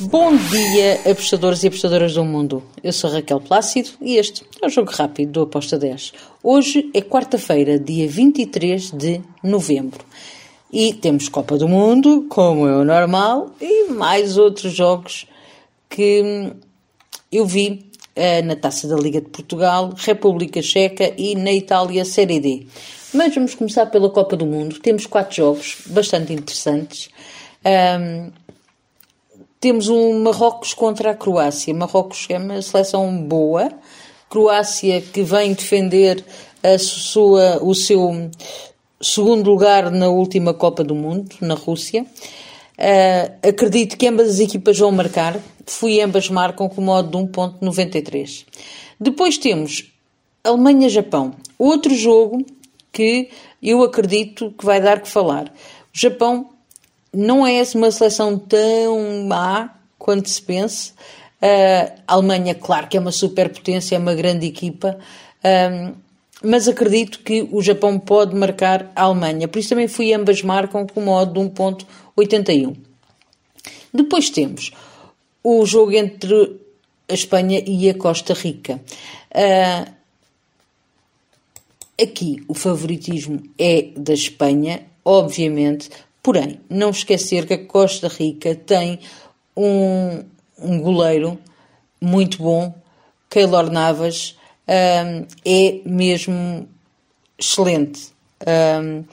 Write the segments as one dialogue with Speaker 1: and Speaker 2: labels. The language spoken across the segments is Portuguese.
Speaker 1: Bom dia, apostadores e apostadoras do mundo. Eu sou Raquel Plácido e este é o Jogo Rápido do Aposta 10. Hoje é quarta-feira, dia 23 de novembro. E temos Copa do Mundo, como é o normal, e mais outros jogos que eu vi uh, na Taça da Liga de Portugal, República Checa e na Itália Série D. Mas vamos começar pela Copa do Mundo. Temos quatro jogos bastante interessantes. Um, temos um Marrocos contra a Croácia. Marrocos é uma seleção boa. Croácia que vem defender a sua, o seu segundo lugar na última Copa do Mundo, na Rússia. Uh, acredito que ambas as equipas vão marcar. Fui ambas marcam com modo de 1.93. Depois temos Alemanha-Japão. Outro jogo que eu acredito que vai dar que falar. O Japão não é uma seleção tão má quanto se pense. Uh, a Alemanha, claro que é uma superpotência, é uma grande equipa, uh, mas acredito que o Japão pode marcar a Alemanha. Por isso também fui ambas marcam com modo de 1.81. Depois temos o jogo entre a Espanha e a Costa Rica. Uh, Aqui o favoritismo é da Espanha, obviamente, porém, não esquecer que a Costa Rica tem um, um goleiro muito bom, Keylor Navas, um, é mesmo excelente. Um,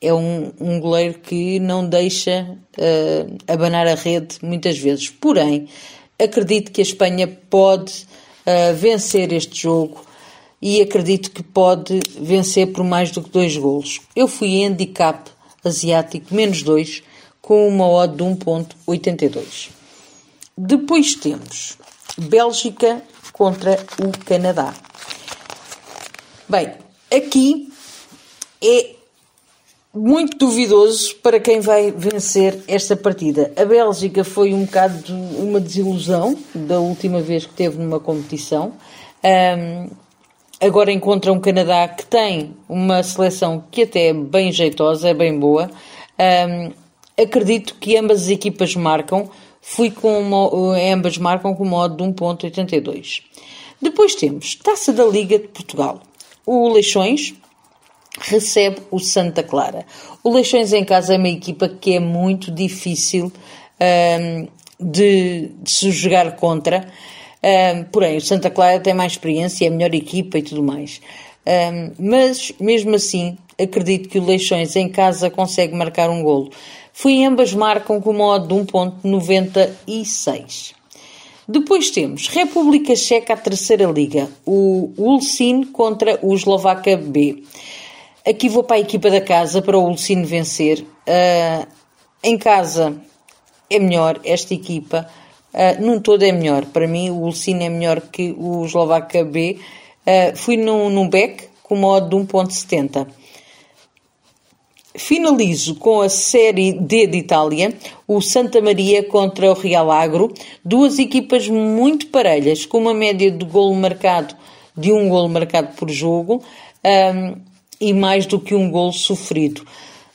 Speaker 1: é um, um goleiro que não deixa uh, abanar a rede muitas vezes. Porém, acredito que a Espanha pode uh, vencer este jogo e acredito que pode vencer por mais do que dois golos. Eu fui handicap asiático menos 2 com uma odd de 1.82. Depois temos Bélgica contra o Canadá. Bem, aqui é muito duvidoso para quem vai vencer esta partida. A Bélgica foi um bocado uma desilusão da última vez que teve numa competição. Um, agora encontra um Canadá que tem uma seleção que até é bem jeitosa, é bem boa. Um, acredito que ambas as equipas marcam. Fui com uma, ambas marcam com modo de 1.82. Depois temos Taça da Liga de Portugal. O Leixões recebe o Santa Clara. O Leixões em casa é uma equipa que é muito difícil um, de, de se jogar contra. Um, porém, o Santa Clara tem mais experiência, é a melhor equipa e tudo mais. Um, mas, mesmo assim, acredito que o Leixões em casa consegue marcar um golo. Fui ambas marcam com modo de 1.96. Depois temos República Checa, a terceira liga, o Ulcin contra o Eslovaca B. Aqui vou para a equipa da casa, para o Ulcin vencer. Uh, em casa é melhor esta equipa. Uh, num todo é melhor. Para mim, o Ulcine é melhor que o Eslovaca B. Uh, fui num, num back com modo de 1.70. Finalizo com a Série D de Itália, o Santa Maria contra o Real Agro, duas equipas muito parelhas, com uma média de golo marcado de um golo marcado por jogo um, e mais do que um golo sofrido.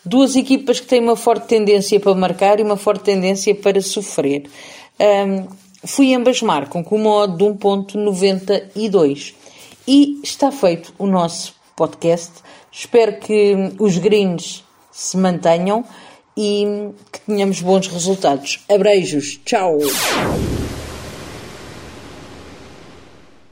Speaker 1: Duas equipas que têm uma forte tendência para marcar e uma forte tendência para sofrer. Um, fui ambas marcam com odd de 1.92. E está feito o nosso podcast. Espero que os greens se mantenham e que tenhamos bons resultados. Abreijos. Tchau.